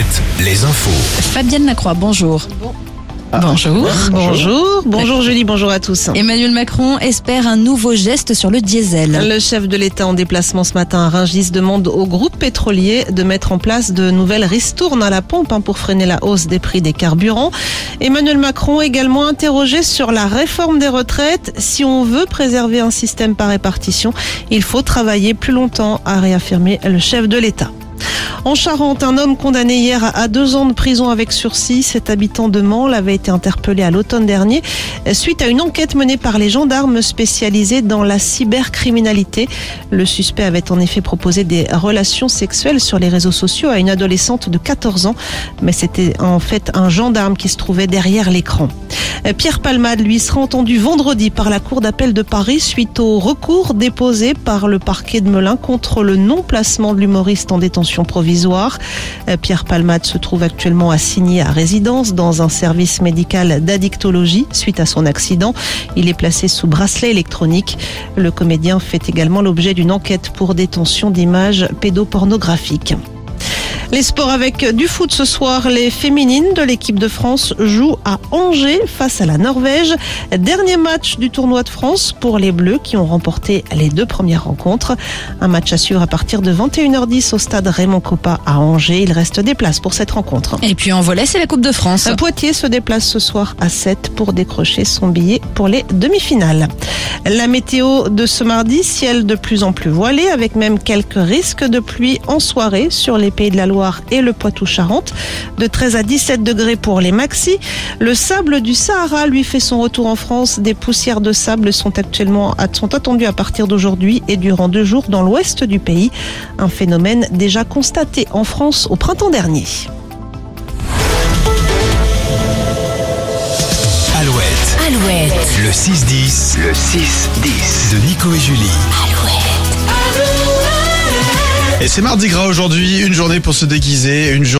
Alouette, les infos. Fabienne Lacroix, bonjour. Bonjour. Bonjour, bonjour Julie, bonjour à tous. Emmanuel Macron espère un nouveau geste sur le diesel. Le chef de l'État en déplacement ce matin à Rungis demande au groupe pétrolier de mettre en place de nouvelles ristournes à la pompe hein, pour freiner la hausse des prix des carburants. Emmanuel Macron également interrogé sur la réforme des retraites. Si on veut préserver un système par répartition, il faut travailler plus longtemps, a réaffirmé le chef de l'État. En Charente, un homme condamné hier à deux ans de prison avec sursis. Cet habitant de Mansle avait été interpellé à l'automne dernier suite à une enquête menée par les gendarmes spécialisés dans la cybercriminalité. Le suspect avait en effet proposé des relations sexuelles sur les réseaux sociaux à une adolescente de 14 ans, mais c'était en fait un gendarme qui se trouvait derrière l'écran. Pierre Palmade, lui, sera entendu vendredi par la Cour d'appel de Paris suite au recours déposé par le parquet de Melun contre le non-placement de l'humoriste en détention provisoire. Pierre Palmade se trouve actuellement assigné à résidence dans un service médical d'addictologie suite à son accident. Il est placé sous bracelet électronique. Le comédien fait également l'objet d'une enquête pour détention d'images pédopornographiques. Les sports avec du foot ce soir. Les féminines de l'équipe de France jouent à Angers face à la Norvège. Dernier match du tournoi de France pour les Bleus qui ont remporté les deux premières rencontres. Un match à suivre à partir de 21h10 au stade Raymond Coppa à Angers. Il reste des places pour cette rencontre. Et puis en volet, c'est la Coupe de France. Poitiers se déplace ce soir à 7 pour décrocher son billet pour les demi-finales. La météo de ce mardi, ciel de plus en plus voilé avec même quelques risques de pluie en soirée sur les pays de la Loire et le Poitou-Charentes. De 13 à 17 degrés pour les maxi. Le sable du Sahara lui fait son retour en France. Des poussières de sable sont actuellement sont attendues à partir d'aujourd'hui et durant deux jours dans l'ouest du pays. Un phénomène déjà constaté en France au printemps dernier. Alouette, Alouette, le 6-10, le 6-10 de Nico et Julie. Alouette. Et c'est mardi gras aujourd'hui, une journée pour se déguiser, une journée